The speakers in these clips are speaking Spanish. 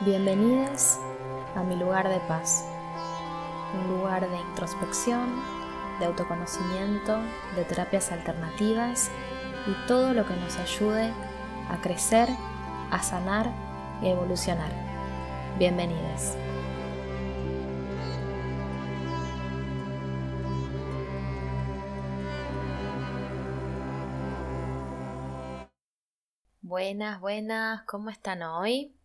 Bienvenidos a mi lugar de paz, un lugar de introspección, de autoconocimiento, de terapias alternativas y todo lo que nos ayude a crecer, a sanar y a evolucionar. Bienvenidos. Buenas, buenas, ¿cómo están hoy?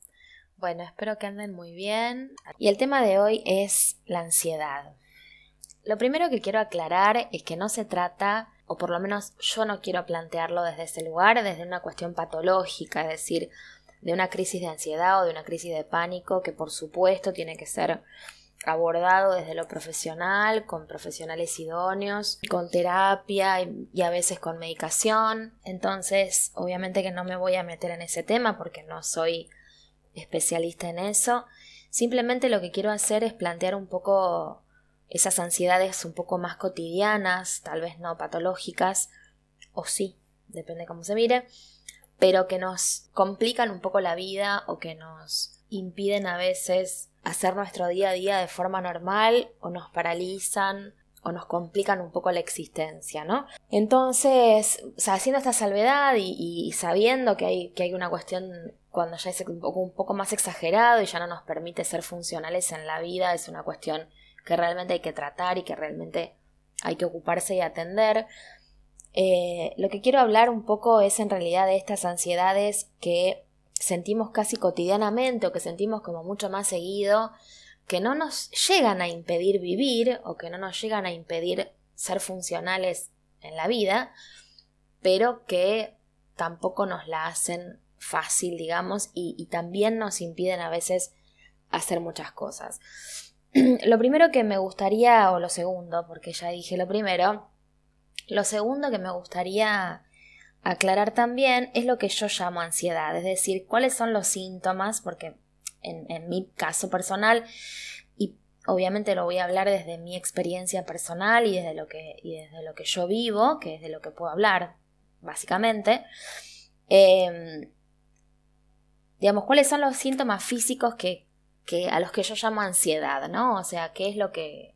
Bueno, espero que anden muy bien. Y el tema de hoy es la ansiedad. Lo primero que quiero aclarar es que no se trata, o por lo menos yo no quiero plantearlo desde ese lugar, desde una cuestión patológica, es decir, de una crisis de ansiedad o de una crisis de pánico, que por supuesto tiene que ser abordado desde lo profesional, con profesionales idóneos, con terapia y, a veces con medicación. Entonces, obviamente que no me voy a meter en ese tema porque no soy especialista en eso. Simplemente lo que quiero hacer es plantear un poco esas ansiedades un poco más cotidianas, tal vez no patológicas, o sí, depende cómo se mire, pero que nos complican un poco la vida o que nos impiden a veces hacer nuestro día a día de forma normal o nos paralizan o nos complican un poco la existencia, ¿no? Entonces, haciendo esta salvedad y, sabiendo que hay, que hay una cuestión cuando ya es un poco, más exagerado y ya no nos permite ser funcionales en la vida, es una cuestión que realmente hay que tratar y que realmente hay que ocuparse y atender. Eh, lo que quiero hablar un poco es en realidad de estas ansiedades que sentimos casi cotidianamente o que sentimos como mucho más seguido, que no nos llegan a impedir vivir o que no nos llegan a impedir ser funcionales en la vida, pero que tampoco nos la hacen fácil, digamos, y, también nos impiden a veces hacer muchas cosas. lo primero que me gustaría, o lo segundo, porque ya dije lo primero, lo segundo que me gustaría aclarar también es lo que yo llamo ansiedad, es decir, cuáles son los síntomas, porque en, mi caso personal, obviamente lo voy a hablar desde mi experiencia personal y desde lo que, y desde lo que yo vivo, que es de lo que puedo hablar, básicamente, eh, digamos, cuáles son los síntomas físicos que, que, a los que yo llamo ansiedad, ¿no? O sea, qué es lo que,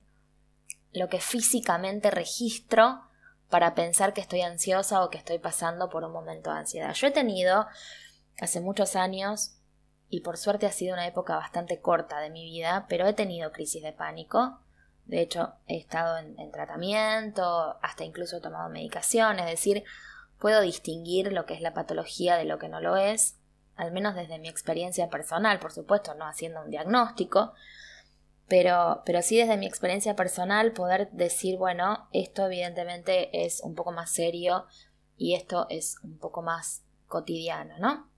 lo que físicamente registro para pensar que estoy ansiosa o que estoy pasando por un momento de ansiedad. Yo he tenido hace muchos años, y por suerte ha sido una época bastante corta de mi vida, pero he tenido crisis de pánico. De hecho, he estado en, en tratamiento, hasta incluso he tomado medicación, es decir, puedo distinguir lo que es la patología de lo que no lo es al menos desde mi experiencia personal, por supuesto, no haciendo un diagnóstico, pero, pero sí desde mi experiencia personal poder decir, bueno, esto evidentemente es un poco más serio y esto es un poco más cotidiano, ¿no?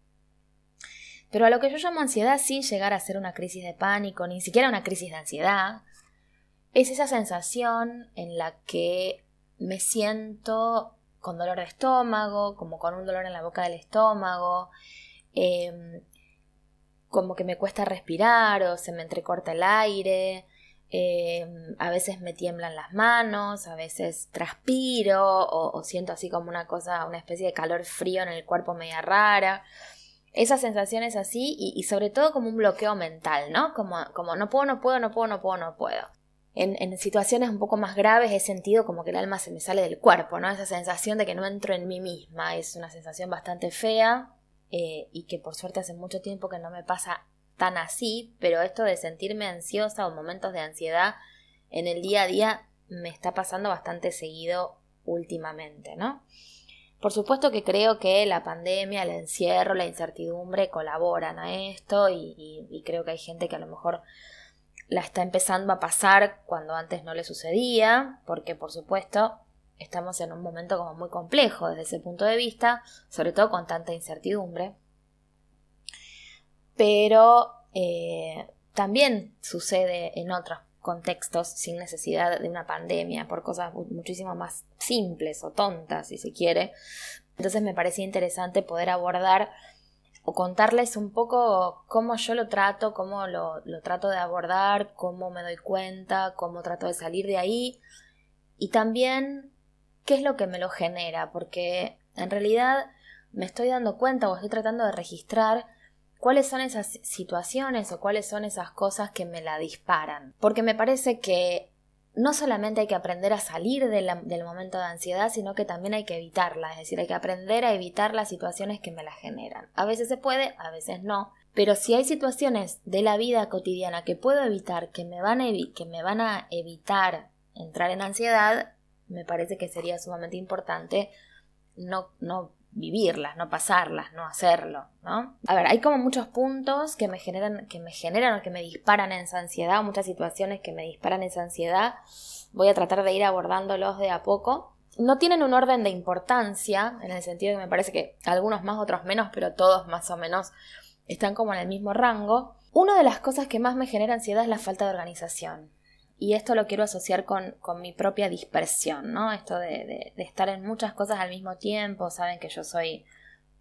Pero a lo que yo llamo ansiedad sin llegar a ser una crisis de pánico, ni siquiera una crisis de ansiedad, es esa sensación en la que me siento con dolor de estómago, como con un dolor en la boca del estómago, Em, como que me cuesta respirar o se me entrecorta el aire, em, a veces me tiemblan las manos, a veces transpiro o, siento así como una cosa, una especie de calor frío en el cuerpo media rara. Esas sensaciones así y, sobre todo como un bloqueo mental, ¿no? Como, como no puedo, no puedo, no puedo, no puedo, no puedo. En, situaciones un poco más graves he sentido como que el alma se me sale del cuerpo, ¿no? Esa sensación de que no entro en mí misma es una sensación bastante fea eh, y que por suerte hace mucho tiempo que no me pasa tan así, pero esto de sentirme ansiosa o momentos de ansiedad en el día a día me está pasando bastante seguido últimamente, ¿no? Por supuesto que creo que la pandemia, el encierro, la incertidumbre colaboran a esto y creo que hay gente que a lo mejor la está empezando a pasar cuando antes no le sucedía, porque por supuesto estamos en un momento como muy complejo desde ese punto de vista, sobre todo con tanta incertidumbre. Pero eh, también sucede en otros contextos sin necesidad de una pandemia, por cosas muchísimo más simples o tontas, si se quiere. Entonces me parecía interesante poder abordar o contarles un poco cómo yo lo trato, cómo lo, lo trato de abordar, cómo me doy cuenta, cómo trato de salir de ahí y también qué es lo que me lo genera, porque en realidad me estoy dando cuenta o estoy tratando de registrar cuáles son esas situaciones o cuáles son esas cosas que me la disparan. Porque me parece que no solamente hay que aprender a salir del momento de ansiedad, sino que también hay que evitarla, es decir, hay que aprender a evitar las situaciones que me la generan. A veces se puede, a veces no, pero si hay situaciones de la vida cotidiana que puedo evitar, que me van a, que me van a evitar entrar en ansiedad, me parece que sería sumamente importante no, no vivirlas, no pasarlas, no hacerlo, ¿no? A ver, hay como muchos puntos que me generan, que me generan o que me disparan esa ansiedad, muchas situaciones que me disparan esa ansiedad. Voy a tratar de ir abordándolos de a poco. No tienen un orden de importancia, en el sentido que me parece que algunos más, otros menos, pero todos más o menos están como en el mismo rango. Una de las cosas que más me genera ansiedad es la falta de organización. Y esto lo quiero asociar con, mi propia dispersión, ¿no? Esto de, estar en muchas cosas al mismo tiempo. Saben que yo soy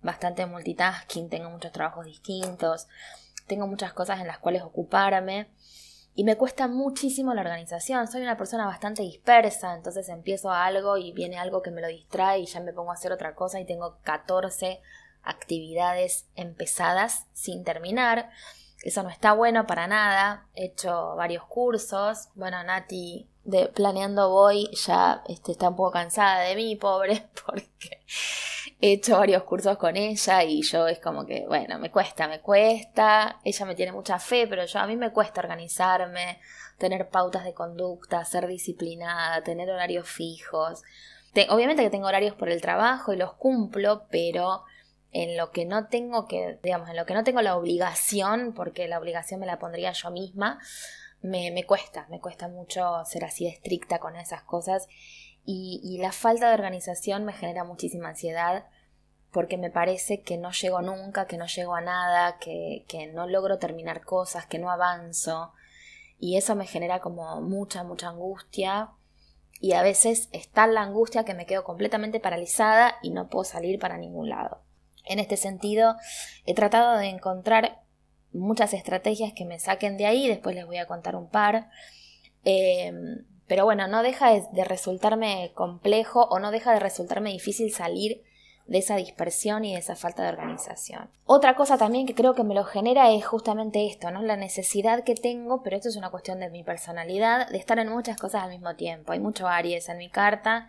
bastante multitasking, tengo muchos trabajos distintos, tengo muchas cosas en las cuales ocuparme. Y me cuesta muchísimo la organización. Soy una persona bastante dispersa, entonces empiezo algo y viene algo que me lo distrae y ya me pongo a hacer otra cosa y tengo 14 actividades empezadas sin terminar. Eso no está bueno para nada. He hecho varios cursos. Bueno, Nati de Planeando Voy ya este, está un poco cansada de mí, pobre, porque he hecho varios cursos con ella y yo es como que, bueno, me cuesta, me cuesta. Ella me tiene mucha fe, pero yo a mí me cuesta organizarme, tener pautas de conducta, ser disciplinada, tener horarios fijos. obviamente que tengo horarios por el trabajo y los cumplo, pero en lo que no tengo que, digamos, en lo que no tengo la obligación, porque la obligación me la pondría yo misma, me, me cuesta, me cuesta mucho ser así estricta con esas cosas. Y, y, la falta de organización me genera muchísima ansiedad porque me parece que no llego nunca, que no llego a nada, que, que no logro terminar cosas, que no avanzo. Y eso me genera como mucha, mucha angustia. Y a veces está la angustia que me quedo completamente paralizada y no puedo salir para ningún lado. En este sentido, he tratado de encontrar muchas estrategias que me saquen de ahí, después les voy a contar un par. Eh, pero bueno, no deja de, resultarme complejo o no deja de resultarme difícil salir de esa dispersión y de esa falta de organización. Otra cosa también que creo que me lo genera es justamente esto, ¿no? La necesidad que tengo, pero esto es una cuestión de mi personalidad, de estar en muchas cosas al mismo tiempo. Hay mucho Aries en mi carta,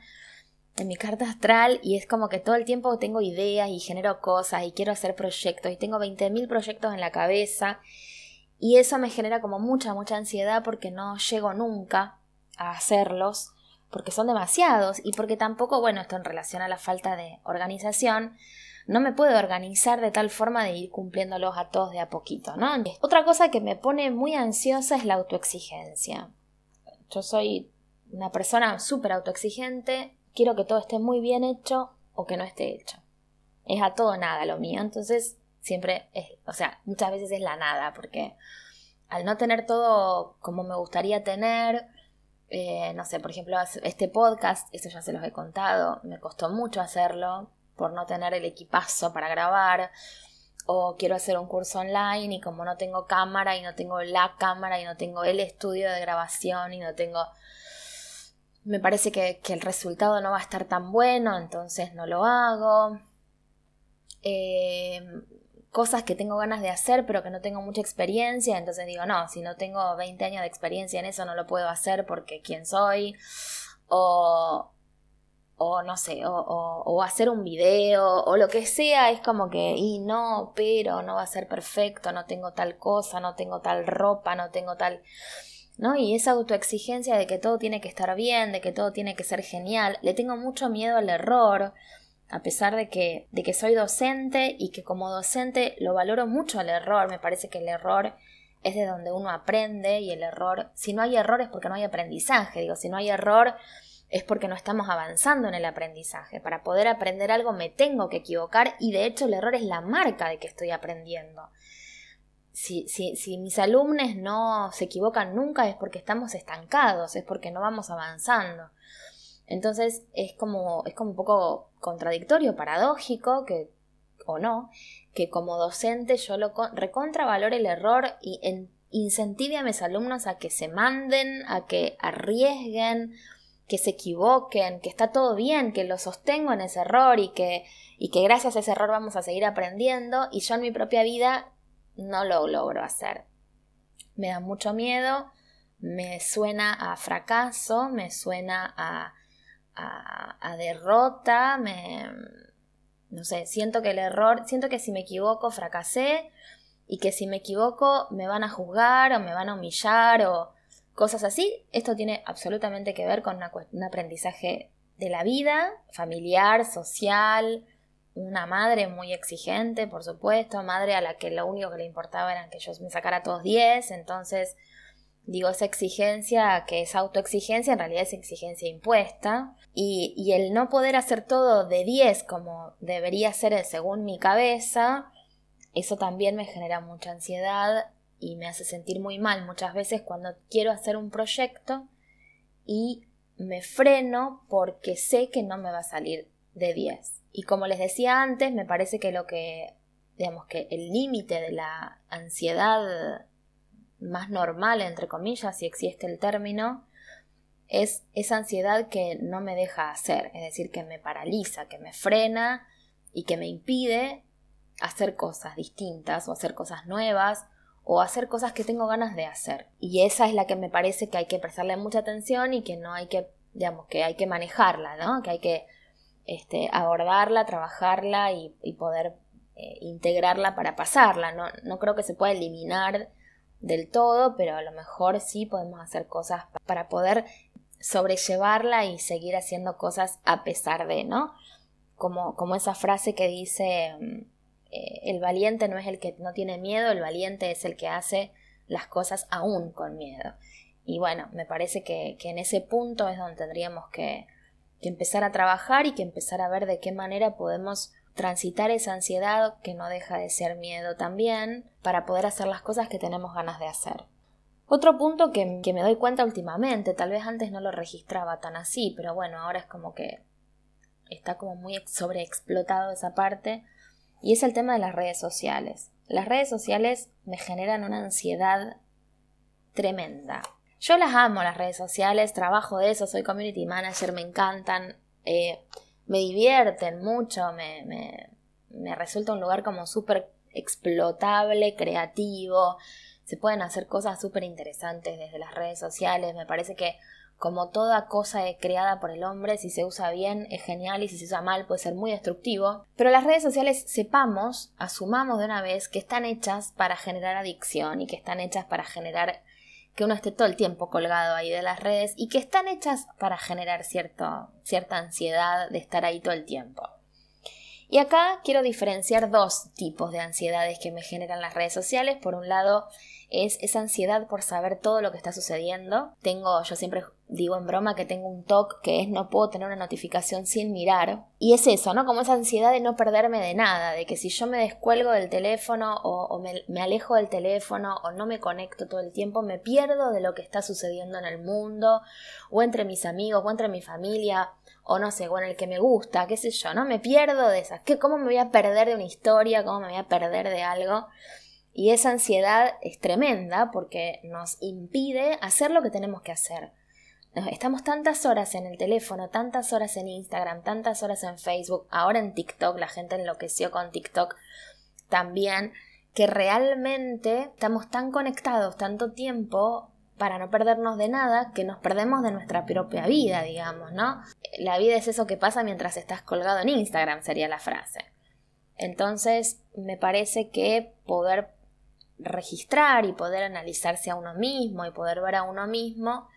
en mi carta astral y es como que todo el tiempo tengo ideas y genero cosas y quiero hacer proyectos y tengo 20.000 proyectos en la cabeza y eso me genera como mucha, mucha ansiedad porque no llego nunca a hacerlos porque son demasiados y porque tampoco, bueno, esto en relación a la falta de organización, no me puedo organizar de tal forma de ir cumpliéndolos a todos de a poquito, ¿no? Otra cosa que me pone muy ansiosa es la autoexigencia. Yo soy una persona súper autoexigente, quiero que todo esté muy bien hecho o que no esté hecho. Es a todo nada lo mío, entonces siempre es, o sea, muchas veces es la nada, porque al no tener todo como me gustaría tener, eh, no sé, por ejemplo, este podcast, esto ya se los he contado, me costó mucho hacerlo por no tener el equipazo para grabar, o quiero hacer un curso online y como no tengo cámara y no tengo la cámara y no tengo el estudio de grabación y no tengo me parece que, el resultado no va a estar tan bueno, entonces no lo hago. Eh, cosas que tengo ganas de hacer pero que no tengo mucha experiencia, entonces digo, no, si no tengo 20 años de experiencia en eso no lo puedo hacer porque quién soy. O, o no sé, o, o, hacer un video, o lo que sea, es como que, y no, pero no va a ser perfecto, no tengo tal cosa, no tengo tal ropa, no tengo tal... ¿no? Y esa autoexigencia de que todo tiene que estar bien, de que todo tiene que ser genial, le tengo mucho miedo al error, a pesar de que, de que soy docente y que como docente lo valoro mucho al error, me parece que el error es de donde uno aprende y el error, si no hay error es porque no hay aprendizaje, digo, si no hay error es porque no estamos avanzando en el aprendizaje. Para poder aprender algo me tengo que equivocar y de hecho el error es la marca de que estoy aprendiendo si, si, si, mis alumnos no se equivocan nunca es porque estamos estancados, es porque no vamos avanzando. Entonces es como, es como un poco contradictorio, paradójico, que, o no, que como docente yo lo recontravalore el error y incentive a mis alumnos a que se manden, a que arriesguen, que se equivoquen, que está todo bien, que lo sostengo en ese error y que, y que gracias a ese error vamos a seguir aprendiendo y yo en mi propia vida no lo logro hacer. Me da mucho miedo, me suena a fracaso, me suena a, a, derrota, me, no sé, siento que el error, siento que si me equivoco fracasé y que si me equivoco me van a juzgar o me van a humillar o cosas así. Esto tiene absolutamente que ver con un aprendizaje de la vida, familiar, social, una madre muy exigente, por supuesto, madre a la que lo único que le importaba era que yo me sacara todos 10, entonces digo, esa exigencia que es autoexigencia, en realidad es exigencia impuesta, y, y el no poder hacer todo de 10 como debería ser según mi cabeza, eso también me genera mucha ansiedad y me hace sentir muy mal muchas veces cuando quiero hacer un proyecto y me freno porque sé que no me va a salir de 10. Y como les decía antes, me parece que lo que, digamos que el límite de la ansiedad más normal, entre comillas, si existe el término, es esa ansiedad que no me deja hacer, es decir, que me paraliza, que me frena y que me impide hacer cosas distintas o hacer cosas nuevas o hacer cosas que tengo ganas de hacer. Y esa es la que me parece que hay que prestarle mucha atención y que no hay que, digamos, que hay que manejarla, ¿no? Que hay que este, abordarla, trabajarla y, poder eh, integrarla para pasarla. No, no creo que se pueda eliminar del todo, pero a lo mejor sí podemos hacer cosas para poder sobrellevarla y seguir haciendo cosas a pesar de, ¿no? Como, como esa frase que dice, mm, eh, el valiente no es el que no tiene miedo, el valiente es el que hace las cosas aún con miedo. Y bueno, me parece que, que en ese punto es donde tendríamos que, que empezar a trabajar y que empezar a ver de qué manera podemos transitar esa ansiedad que no deja de ser miedo también para poder hacer las cosas que tenemos ganas de hacer. Otro punto que, que, me doy cuenta últimamente, tal vez antes no lo registraba tan así, pero bueno, ahora es como que está como muy sobreexplotado esa parte, y es el tema de las redes sociales. Las redes sociales me generan una ansiedad tremenda. Yo las amo, las redes sociales, trabajo de eso, soy community manager, me encantan, eh, me divierten mucho, me, me, me resulta un lugar como súper explotable, creativo, se pueden hacer cosas súper interesantes desde las redes sociales, me parece que como toda cosa creada por el hombre, si se usa bien es genial y si se usa mal puede ser muy destructivo. Pero las redes sociales sepamos, asumamos de una vez que están hechas para generar adicción y que están hechas para generar que uno esté todo el tiempo colgado ahí de las redes y que están hechas para generar cierto, cierta ansiedad de estar ahí todo el tiempo. Y acá quiero diferenciar dos tipos de ansiedades que me generan las redes sociales. Por un lado, es esa ansiedad por saber todo lo que está sucediendo. Tengo, yo siempre digo en broma que tengo un TOC que es no puedo tener una notificación sin mirar. Y es eso, ¿no? Como esa ansiedad de no perderme de nada, de que si yo me descuelgo del teléfono o, me, alejo del teléfono o no me conecto todo el tiempo, me pierdo de lo que está sucediendo en el mundo o entre mis amigos o entre mi familia o no sé, o en el que me gusta, qué sé yo, ¿no? Me pierdo de esas. ¿Qué, ¿Cómo me voy a perder de una historia? ¿Cómo me voy a perder de algo? Y esa ansiedad es tremenda porque nos impide hacer lo que tenemos que hacer. Estamos tantas horas en el teléfono, tantas horas en Instagram, tantas horas en Facebook, ahora en TikTok, la gente enloqueció con TikTok también, que realmente estamos tan conectados tanto tiempo para no perdernos de nada que nos perdemos de nuestra propia vida, digamos, ¿no? La vida es eso que pasa mientras estás colgado en Instagram, sería la frase. Entonces, me parece que poder registrar y poder analizarse a uno mismo y poder ver a uno mismo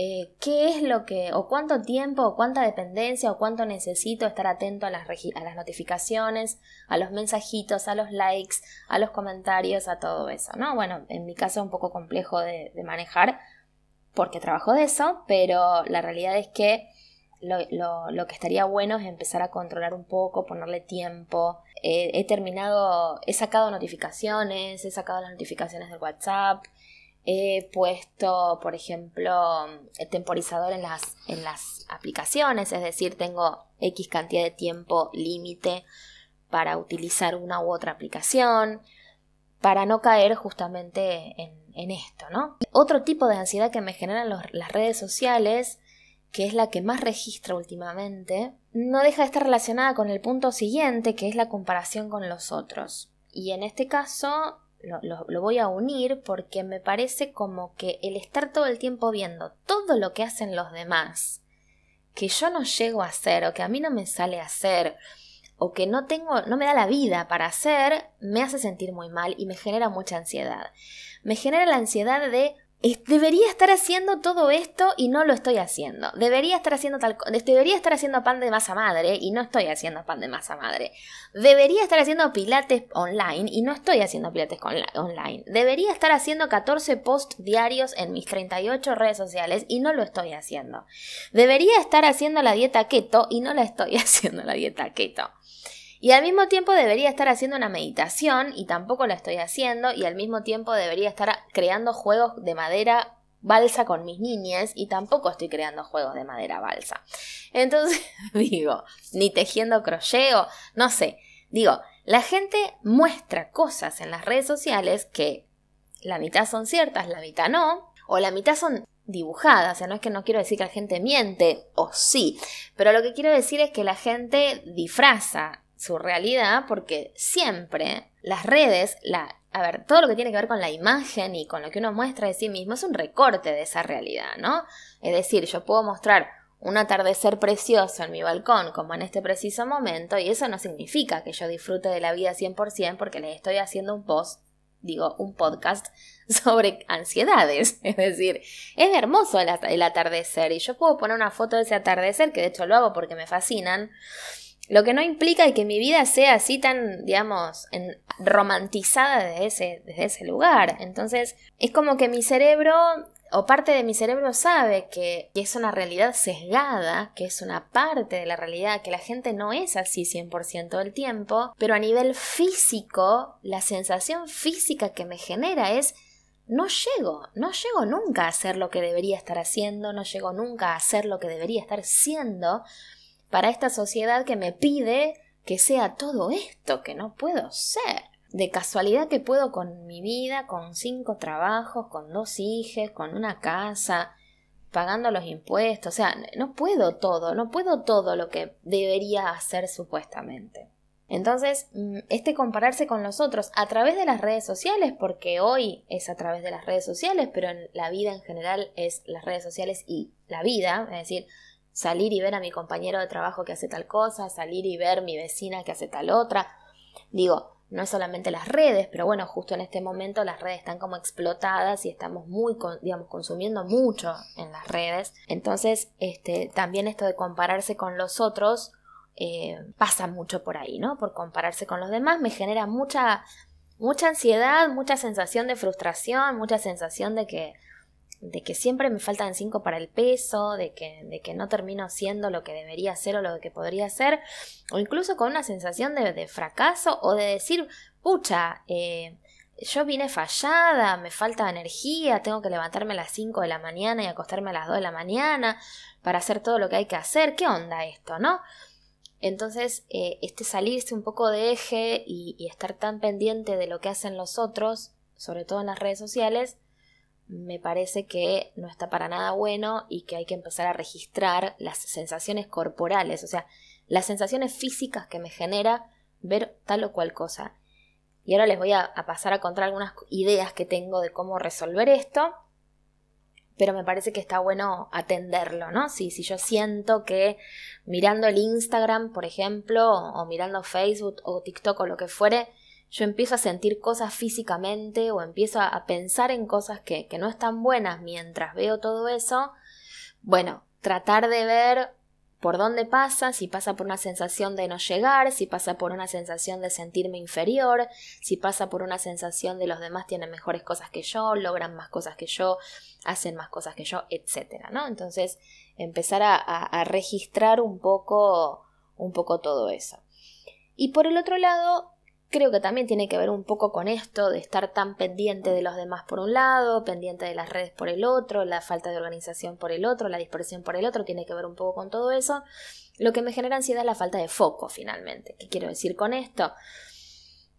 eh, qué es lo que, o cuánto tiempo, o cuánta dependencia, o cuánto necesito estar atento a las, a las notificaciones, a los mensajitos, a los likes, a los comentarios, a todo eso, ¿no? Bueno, en mi caso es un poco complejo de, manejar porque trabajo de eso, pero la realidad es que lo, lo, que estaría bueno es empezar a controlar un poco, ponerle tiempo. he terminado, he sacado notificaciones, he sacado las notificaciones del WhatsApp, he puesto, por ejemplo, el temporizador en las, en las aplicaciones, es decir, tengo X cantidad de tiempo límite para utilizar una u otra aplicación, para no caer justamente en, en esto, ¿no? Otro tipo de ansiedad que me generan las redes sociales que es la que más registra últimamente, no deja de estar relacionada con el punto siguiente, que es la comparación con los otros. Y en este caso, lo, voy a unir porque me parece como que el estar todo el tiempo viendo todo lo que hacen los demás, que yo no llego a hacer o que a mí no me sale a hacer o que no tengo, no me da la vida para hacer, me hace sentir muy mal y me genera mucha ansiedad. Me genera la ansiedad de debería estar haciendo todo esto y no lo estoy haciendo. Debería estar haciendo tal debería estar haciendo pan de masa madre y no estoy haciendo pan de masa madre. Debería estar haciendo pilates online y no estoy haciendo pilates online. Debería estar haciendo 14 posts diarios en mis 38 redes sociales y no lo estoy haciendo. Debería estar haciendo la dieta keto y no la estoy haciendo la dieta keto. Y al mismo tiempo debería estar haciendo una meditación y tampoco la estoy haciendo y al mismo tiempo debería estar creando juegos de madera balsa con mis niñas y tampoco estoy creando juegos de madera balsa. Entonces digo, ni tejiendo crochet o no sé, digo, la gente muestra cosas en las redes sociales que la mitad son ciertas, la mitad no, o la mitad son dibujadas, o sea, no es que no quiero decir que la gente miente, o sí, pero lo que quiero decir es que la gente disfraza su realidad porque siempre las redes, la, a ver, todo lo que tiene que ver con la imagen y con lo que uno muestra de sí mismo es un recorte de esa realidad, ¿no? Es decir, yo puedo mostrar un atardecer precioso en mi balcón como en este preciso momento y eso no significa que yo disfrute de la vida 100% porque les estoy haciendo un post, digo, un podcast sobre ansiedades. Es decir, es hermoso el, el atardecer y yo puedo poner una foto de ese atardecer, que de hecho lo hago porque me fascinan lo que no implica que mi vida sea así tan, digamos, romantizada desde ese, desde ese lugar. Entonces, es como que mi cerebro, o parte de mi cerebro sabe que, que, es una realidad sesgada, que es una parte de la realidad, que la gente no es así 100% del tiempo, pero a nivel físico, la sensación física que me genera es no llego, no llego nunca a hacer lo que debería estar haciendo, no llego nunca a hacer lo que debería estar siendo, para esta sociedad que me pide que sea todo esto que no puedo ser. De casualidad que puedo con mi vida, con cinco trabajos, con dos hijos, con una casa, pagando los impuestos. O sea, no puedo todo, no puedo todo lo que debería hacer supuestamente. Entonces, mm, este compararse con los otros a través de las redes sociales, porque hoy es a través de las redes sociales, pero en la vida en general es las redes sociales y la vida, es decir, salir y ver a mi compañero de trabajo que hace tal cosa, salir y ver mi vecina que hace tal otra. Digo, no es solamente las redes, pero bueno, justo en este momento las redes están como explotadas y estamos muy, digamos, consumiendo mucho en las redes. Entonces, este, también esto de compararse con los otros eh, pasa mucho por ahí, ¿no? Por compararse con los demás me genera mucha, mucha ansiedad, mucha sensación de frustración, mucha sensación de que de que siempre me faltan cinco para el peso, de que, de que no termino siendo lo que debería ser o lo que podría ser, o incluso con una sensación de, fracaso o de decir, pucha, eh, yo vine fallada, me falta energía, tengo que levantarme a las 5 de la mañana y acostarme a las 2 de la mañana para hacer todo lo que hay que hacer, ¿qué onda esto, no? Entonces, eh, este salirse un poco de eje y estar tan pendiente de lo que hacen los otros, sobre todo en las redes sociales, me parece que no está para nada bueno y que hay que empezar a registrar las sensaciones corporales, o sea, las sensaciones físicas que me genera ver tal o cual cosa. Y ahora les voy a, pasar a contar algunas ideas que tengo de cómo resolver esto, pero me parece que está bueno atenderlo, ¿no? Si, si yo siento que mirando el Instagram, por ejemplo, o mirando Facebook o TikTok o lo que fuere, yo empiezo a sentir cosas físicamente o empiezo a pensar en cosas que, que no están buenas mientras veo todo eso, bueno, tratar de ver por dónde pasa, si pasa por una sensación de no llegar, si pasa por una sensación de sentirme inferior, si pasa por una sensación de los demás tienen mejores cosas que yo, logran más cosas que yo, hacen más cosas que yo, etcétera, ¿no? Entonces, empezar a, a registrar un poco, un poco todo eso. Y por el otro lado, Creo que también tiene que ver un poco con esto de estar tan pendiente de los demás por un lado, pendiente de las redes por el otro, la falta de organización por el otro, la dispersión por el otro, tiene que ver un poco con todo eso. Lo que me genera ansiedad es la falta de foco finalmente. ¿Qué quiero decir con esto?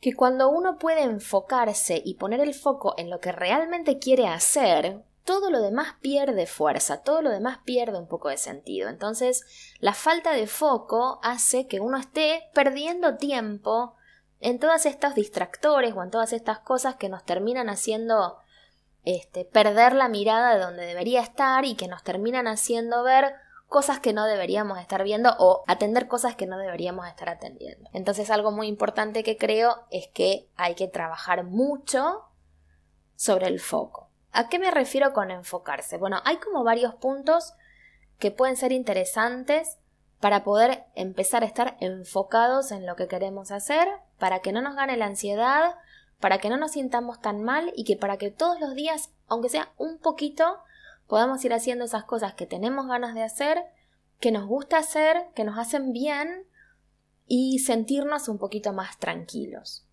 Que cuando uno puede enfocarse y poner el foco en lo que realmente quiere hacer, todo lo demás pierde fuerza, todo lo demás pierde un poco de sentido. Entonces, la falta de foco hace que uno esté perdiendo tiempo en todos estos distractores o en todas estas cosas que nos terminan haciendo este, perder la mirada de donde debería estar y que nos terminan haciendo ver cosas que no deberíamos estar viendo o atender cosas que no deberíamos estar atendiendo. Entonces algo muy importante que creo es que hay que trabajar mucho sobre el foco. ¿A qué me refiero con enfocarse? Bueno, hay como varios puntos que pueden ser interesantes para poder empezar a estar enfocados en lo que queremos hacer, para que no nos gane la ansiedad, para que no nos sintamos tan mal y que para que todos los días, aunque sea un poquito, podamos ir haciendo esas cosas que tenemos ganas de hacer, que nos gusta hacer, que nos hacen bien y sentirnos un poquito más tranquilos.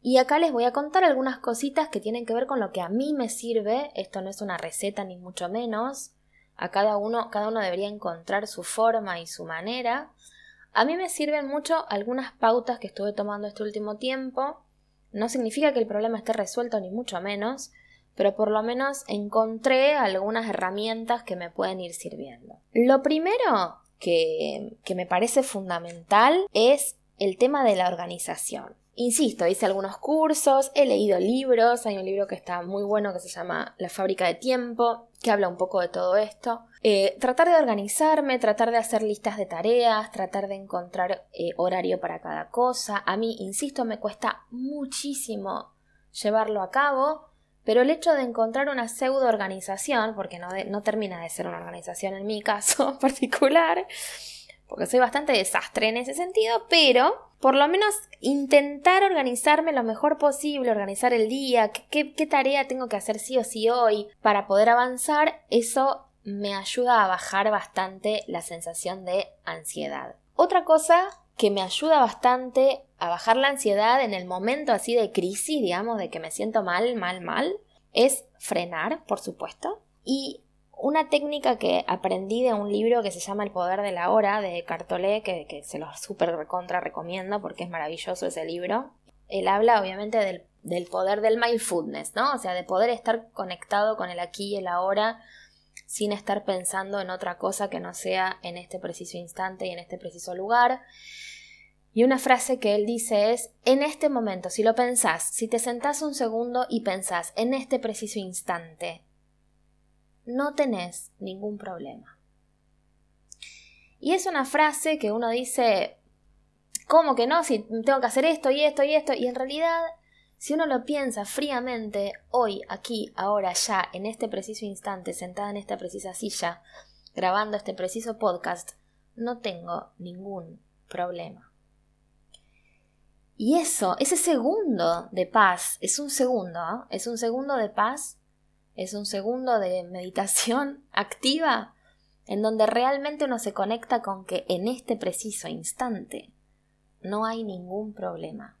Y acá les voy a contar algunas cositas que tienen que ver con lo que a mí me sirve. Esto no es una receta ni mucho menos. A cada uno, cada uno debería encontrar su forma y su manera. A mí me sirven mucho algunas pautas que estuve tomando este último tiempo. No significa que el problema esté resuelto ni mucho menos, pero por lo menos encontré algunas herramientas que me pueden ir sirviendo. Lo primero que, que me parece fundamental es el tema de la organización. Insisto, hice algunos cursos, he leído libros, hay un libro que está muy bueno que se llama La fábrica de tiempo, que habla un poco de todo esto. Eh, tratar de organizarme, tratar de hacer listas de tareas, tratar de encontrar eh, horario para cada cosa. A mí, insisto, me cuesta muchísimo llevarlo a cabo, pero el hecho de encontrar una pseudo organización, porque no, no termina de ser una organización en mi caso particular, porque soy bastante desastre en ese sentido, pero por lo menos intentar organizarme lo mejor posible, organizar el día, qué, tarea tengo que hacer sí o sí hoy para poder avanzar, eso me ayuda a bajar bastante la sensación de ansiedad. Otra cosa que me ayuda bastante a bajar la ansiedad en el momento así de crisis, digamos, de que me siento mal, mal, mal, es frenar, por supuesto, y una técnica que aprendí de un libro que se llama El poder de la hora de Cartolé, que, se lo súper recontra recomiendo porque es maravilloso ese libro. Él habla obviamente del, del, poder del mindfulness, ¿no? O sea, de poder estar conectado con el aquí y el ahora sin estar pensando en otra cosa que no sea en este preciso instante y en este preciso lugar. Y una frase que él dice es, en este momento, si lo pensás, si te sentás un segundo y pensás en este preciso instante, no tenés ningún problema. Y es una frase que uno dice, ¿cómo que no? Si tengo que hacer esto y esto y esto. Y en realidad, si uno lo piensa fríamente, hoy, aquí, ahora, ya, en este preciso instante, sentada en esta precisa silla, grabando este preciso podcast, no tengo ningún problema. Y eso, ese segundo de paz, es un segundo, ¿eh? es un segundo de paz es un segundo de meditación activa en donde realmente uno se conecta con que en este preciso instante no hay ningún problema.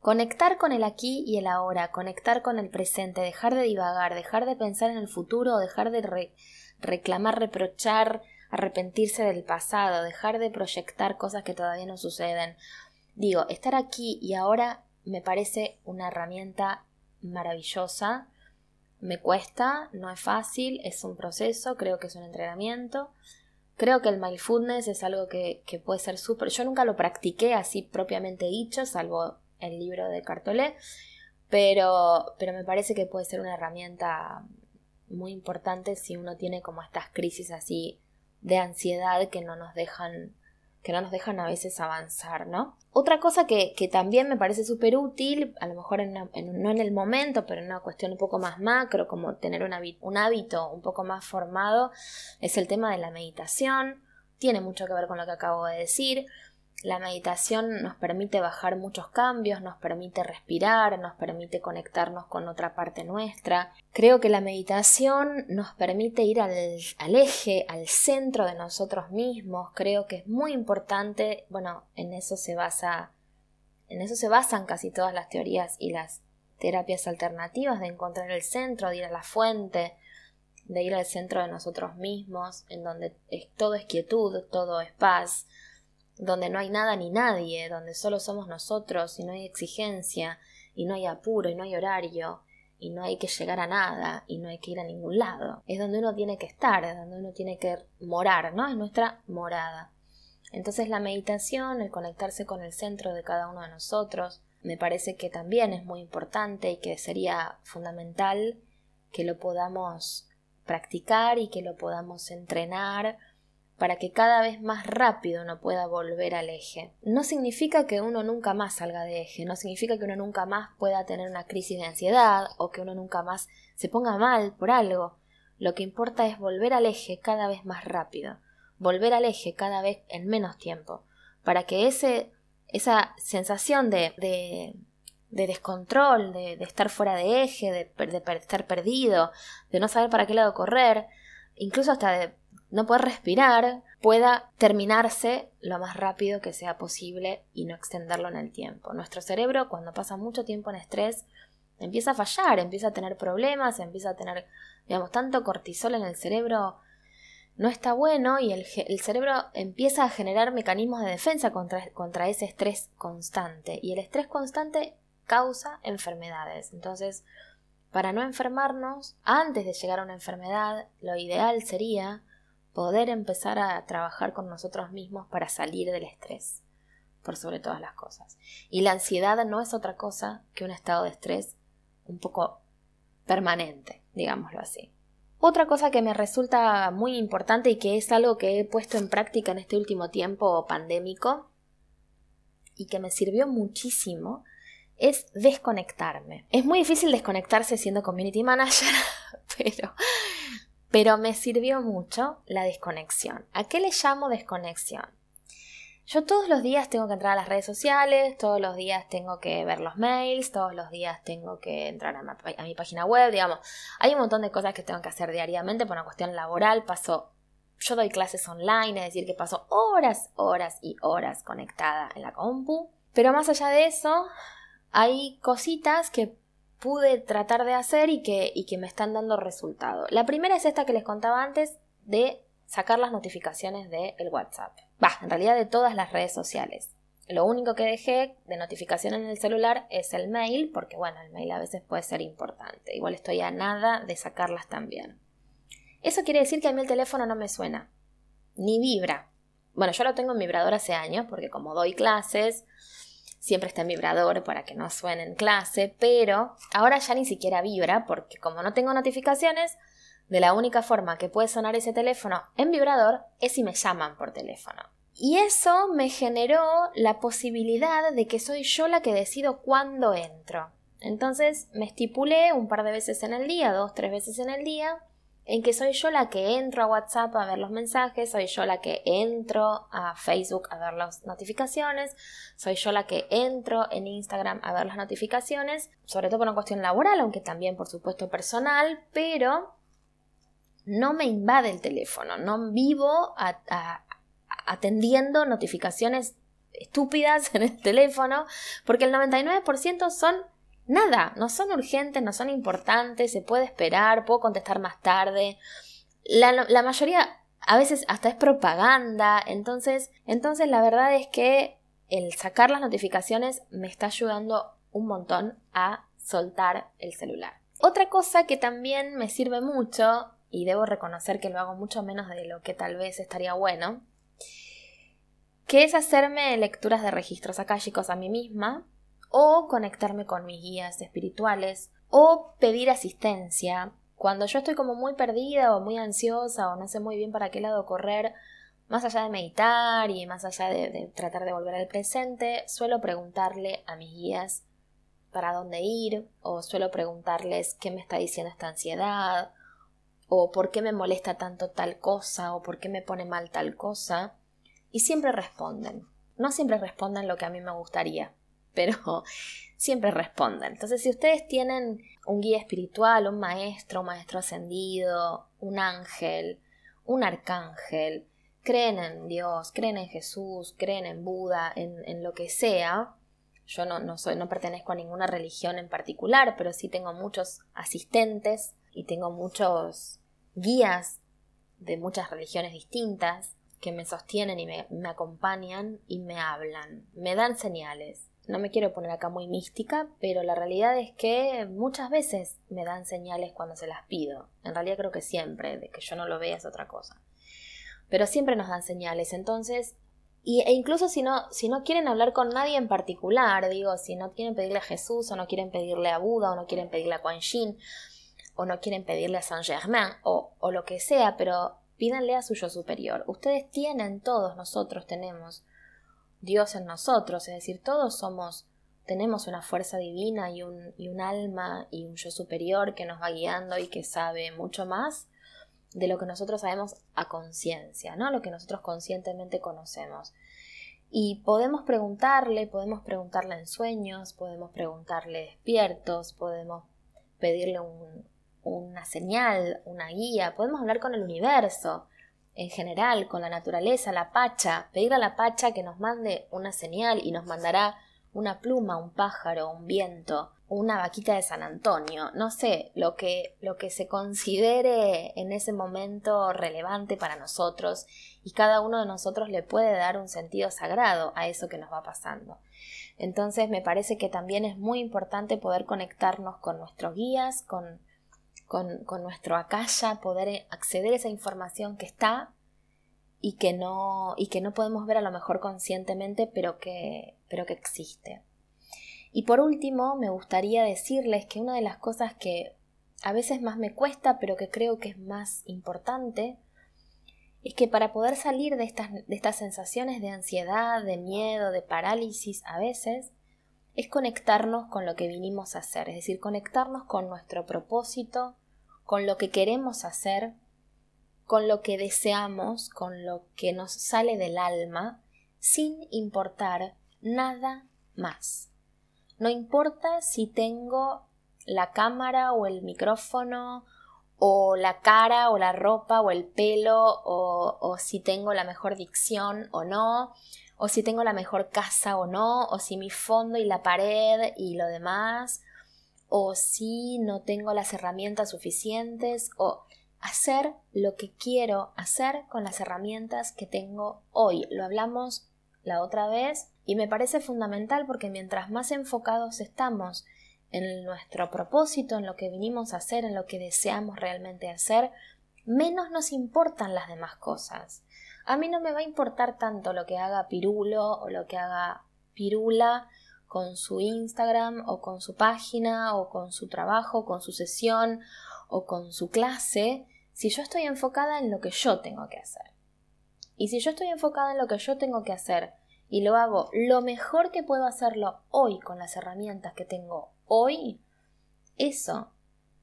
Conectar con el aquí y el ahora, conectar con el presente, dejar de divagar, dejar de pensar en el futuro, dejar de reclamar, reprochar, arrepentirse del pasado, dejar de proyectar cosas que todavía no suceden. Digo, estar aquí y ahora me parece una herramienta maravillosa me cuesta, no es fácil, es un proceso, creo que es un entrenamiento. Creo que el mindfulness es algo que, puede ser súper... Yo nunca lo practiqué así propiamente dicho, salvo el libro de Cartolé, pero, pero me parece que puede ser una herramienta muy importante si uno tiene como estas crisis así de ansiedad que no nos dejan que no nos dejan a veces avanzar, ¿no? Otra cosa que, también me parece súper útil, a lo mejor no en el momento, pero en una cuestión un poco más macro, como tener un, un hábito un poco más formado, es el tema de la meditación. Tiene mucho que ver con lo que acabo de decir. La meditación nos permite bajar muchos cambios, nos permite respirar, nos permite conectarnos con otra parte nuestra. Creo que la meditación nos permite ir al, eje, al centro de nosotros mismos. Creo que es muy importante, bueno, en eso se basa, en eso se basan casi todas las teorías y las terapias alternativas de encontrar el centro, de ir a la fuente, de ir al centro de nosotros mismos, en donde todo es quietud, todo es paz, donde no hay nada ni nadie, donde solo somos nosotros y no hay exigencia, y no hay apuro, y no hay horario, y no hay que llegar a nada, y no hay que ir a ningún lado. Es donde uno tiene que estar, es donde uno tiene que morar, ¿no? Es nuestra morada. Entonces la meditación, el conectarse con el centro de cada uno de nosotros, me parece que también es muy importante y que sería fundamental que lo podamos practicar y que lo podamos entrenar para que cada vez más rápido uno pueda volver al eje. No significa que uno nunca más salga de eje, no significa que uno nunca más pueda tener una crisis de ansiedad o que uno nunca más se ponga mal por algo. Lo que importa es volver al eje cada vez más rápido, volver al eje cada vez en menos tiempo, para que ese, esa sensación de, de, descontrol, de, estar fuera de eje, de, de estar perdido, de no saber para qué lado correr, incluso hasta de no poder respirar, pueda terminarse lo más rápido que sea posible y no extenderlo en el tiempo. Nuestro cerebro, cuando pasa mucho tiempo en estrés, empieza a fallar, empieza a tener problemas, empieza a tener, digamos, tanto cortisol en el cerebro no está bueno y el, cerebro empieza a generar mecanismos de defensa contra, contra ese estrés constante. Y el estrés constante causa enfermedades. Entonces, para no enfermarnos, antes de llegar a una enfermedad, lo ideal sería poder empezar a trabajar con nosotros mismos para salir del estrés, por sobre todas las cosas. Y la ansiedad no es otra cosa que un estado de estrés un poco permanente, digámoslo así. Otra cosa que me resulta muy importante y que es algo que he puesto en práctica en este último tiempo pandémico y que me sirvió muchísimo es desconectarme. Es muy difícil desconectarse siendo community manager, pero pero me sirvió mucho la desconexión. ¿A qué le llamo desconexión? Yo todos los días tengo que entrar a las redes sociales, todos los días tengo que ver los mails, todos los días tengo que entrar a mi, página web, digamos. Hay un montón de cosas que tengo que hacer diariamente por una cuestión laboral. Paso, yo doy clases online, es decir, que paso horas, horas y horas conectada en la compu. Pero más allá de eso, hay cositas que pude tratar de hacer y que, y que me están dando resultado. La primera es esta que les contaba antes de sacar las notificaciones del WhatsApp. Va, en realidad de todas las redes sociales. Lo único que dejé de notificación en el celular es el mail, porque bueno, el mail a veces puede ser importante. Igual estoy a nada de sacarlas también. Eso quiere decir que a mí el teléfono no me suena, ni vibra. Bueno, yo lo tengo en vibrador hace años, porque como doy clases, siempre está en vibrador para que no suene en clase, pero ahora ya ni siquiera vibra porque como no tengo notificaciones, de la única forma que puede sonar ese teléfono en vibrador es si me llaman por teléfono. Y eso me generó la posibilidad de que soy yo la que decido cuándo entro. Entonces me estipulé un par de veces en el día, dos, tres veces en el día, en que soy yo la que entro a WhatsApp a ver los mensajes, soy yo la que entro a Facebook a ver las notificaciones, soy yo la que entro en Instagram a ver las notificaciones, sobre todo por una cuestión laboral, aunque también por supuesto personal, pero no me invade el teléfono, no vivo atendiendo notificaciones estúpidas en el teléfono, porque el 99% son nada, no son urgentes, no son importantes, se puede esperar, puedo contestar más tarde. La, mayoría a veces hasta es propaganda, entonces, entonces la verdad es que el sacar las notificaciones me está ayudando un montón a soltar el celular. Otra cosa que también me sirve mucho, y debo reconocer que lo hago mucho menos de lo que tal vez estaría bueno, que es hacerme lecturas de registros chicos a mí misma, o conectarme con mis guías espirituales o pedir asistencia. Cuando yo estoy como muy perdida o muy ansiosa o no sé muy bien para qué lado correr, más allá de meditar y más allá de, tratar de volver al presente, suelo preguntarle a mis guías para dónde ir o suelo preguntarles qué me está diciendo esta ansiedad o por qué me molesta tanto tal cosa o por qué me pone mal tal cosa y siempre responden. No siempre responden lo que a mí me gustaría, pero siempre responden. Entonces, si ustedes tienen un guía espiritual, un maestro, un maestro ascendido, un ángel, un arcángel, creen en Dios, creen en Jesús, creen en Buda, en, lo que sea. Yo no, no, soy, no pertenezco a ninguna religión en particular, pero sí tengo muchos asistentes y tengo muchos guías de muchas religiones distintas que me sostienen y me acompañan y me hablan, me dan señales no me quiero poner acá muy mística, pero la realidad es que muchas veces me dan señales cuando se las pido. En realidad creo que siempre, de que yo no lo vea es otra cosa. Pero siempre nos dan señales, entonces Y, e incluso si no, si no quieren hablar con nadie en particular, digo, si no quieren pedirle a Jesús o no quieren pedirle a Buda o no quieren pedirle a Quan Yin o no quieren pedirle a Saint Germain o, o lo que sea, pero pídanle a su yo superior. Ustedes tienen, todos nosotros tenemos Dios en nosotros, es decir, todos somos, tenemos una fuerza divina y un, alma y un yo superior que nos va guiando y que sabe mucho más de lo que nosotros sabemos a conciencia, ¿no? Lo que nosotros conscientemente conocemos. Y podemos preguntarle, podemos preguntarle en sueños, podemos preguntarle despiertos, podemos pedirle una señal, una guía, podemos hablar con el universo en general, con la naturaleza, la pacha, pedirle a la pacha que nos mande una señal y nos mandará una pluma, un pájaro, un viento, una vaquita de San Antonio, no sé, lo que, lo que se considere en ese momento relevante para nosotros y cada uno de nosotros le puede dar un sentido sagrado a eso que nos va pasando. Entonces me parece que también es muy importante poder conectarnos con nuestros guías, con, con, con nuestro acaya, poder acceder a esa información que está y que no, y que no podemos ver a lo mejor conscientemente, pero que, pero que existe. Y por último, me gustaría decirles que una de las cosas que a veces más me cuesta, pero que creo que es más importante, es que para poder salir de estas, de estas sensaciones de ansiedad, de miedo, de parálisis a veces, es conectarnos con lo que vinimos a hacer, es decir, conectarnos con nuestro propósito, con lo que queremos hacer, con lo que deseamos, con lo que nos sale del alma, sin importar nada más. No importa si tengo la cámara o el micrófono o la cara o la ropa o el pelo o, o, si tengo la mejor dicción o no, o si tengo la mejor casa o no, o si mi fondo y la pared y lo demás, o si no tengo las herramientas suficientes, o hacer lo que quiero hacer con las herramientas que tengo hoy. Lo hablamos la otra vez y me parece fundamental porque mientras más enfocados estamos en nuestro propósito, en lo que vinimos a hacer, en lo que deseamos realmente hacer, menos nos importan las demás cosas. A mí no me va a importar tanto lo que haga Pirulo o lo que haga Pirula con su Instagram o con su página o con su trabajo, con su sesión o con su clase, si yo estoy enfocada en lo que yo tengo que hacer. Y si yo estoy enfocada en lo que yo tengo que hacer y lo hago lo mejor que puedo hacerlo hoy con las herramientas que tengo hoy, eso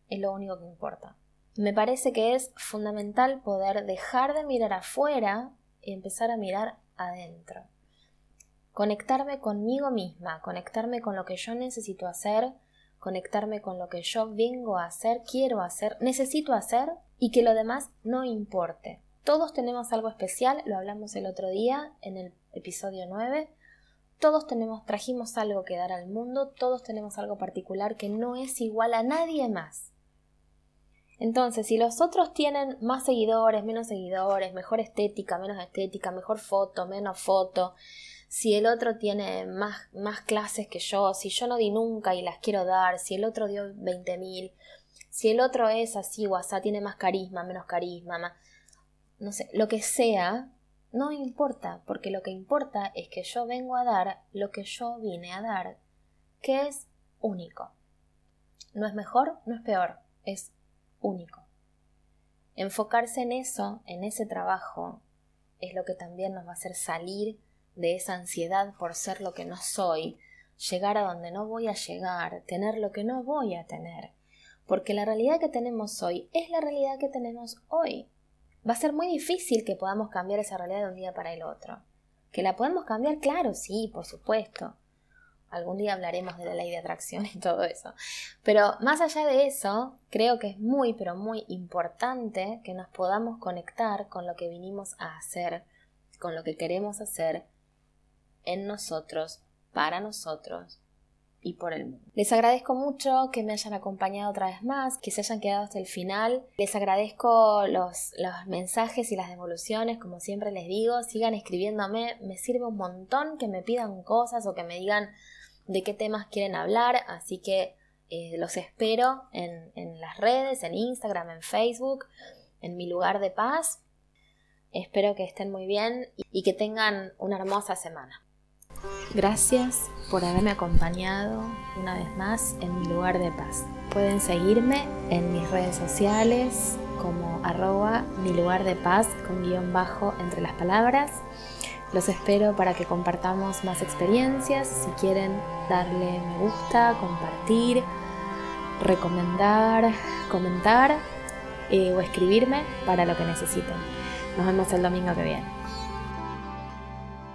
es lo único que importa. Me parece que es fundamental poder dejar de mirar afuera y empezar a mirar adentro. Conectarme conmigo misma, conectarme con lo que yo necesito hacer, conectarme con lo que yo vengo a hacer, quiero hacer, necesito hacer y que lo demás no importe. Todos tenemos algo especial, lo hablamos el otro día en el episodio 9. Todos tenemos, trajimos algo que dar al mundo, todos tenemos algo particular que no es igual a nadie más. Entonces, si los otros tienen más seguidores, menos seguidores, mejor estética, menos estética, mejor foto, menos foto, si el otro tiene más, más clases que yo, si yo no di nunca y las quiero dar, si el otro dio 20.000, si el otro es así tiene más carisma, menos carisma, no sé, lo que sea, no importa, porque lo que importa es que yo vengo a dar lo que yo vine a dar, que es único. No es mejor, no es peor, es único. Enfocarse en eso, en ese trabajo, es lo que también nos va a hacer salir de esa ansiedad por ser lo que no soy, llegar a donde no voy a llegar, tener lo que no voy a tener. Porque la realidad que tenemos hoy es la realidad que tenemos hoy. Va a ser muy difícil que podamos cambiar esa realidad de un día para el otro. ¿Que la podemos cambiar? Claro, sí, por supuesto. Algún día hablaremos de la ley de atracción y todo eso. Pero más allá de eso, creo que es muy, pero muy importante que nos podamos conectar con lo que vinimos a hacer, con lo que queremos hacer en nosotros, para nosotros y por el mundo. Les agradezco mucho que me hayan acompañado otra vez más, que se hayan quedado hasta el final. Les agradezco los, los mensajes y las devoluciones, como siempre les digo, sigan escribiéndome, me sirve un montón que me pidan cosas o que me digan de qué temas quieren hablar, así que eh, los espero en, las redes, en Instagram, en Facebook, en mi lugar de paz. Espero que estén muy bien y que tengan una hermosa semana. Gracias por haberme acompañado una vez más en mi lugar de paz. Pueden seguirme en mis redes sociales como arroba mi lugar de paz con guion bajo entre las palabras. Los espero para que compartamos más experiencias. Si quieren darle me gusta, compartir, recomendar, comentar eh, o escribirme para lo que necesiten. Nos vemos el domingo que viene.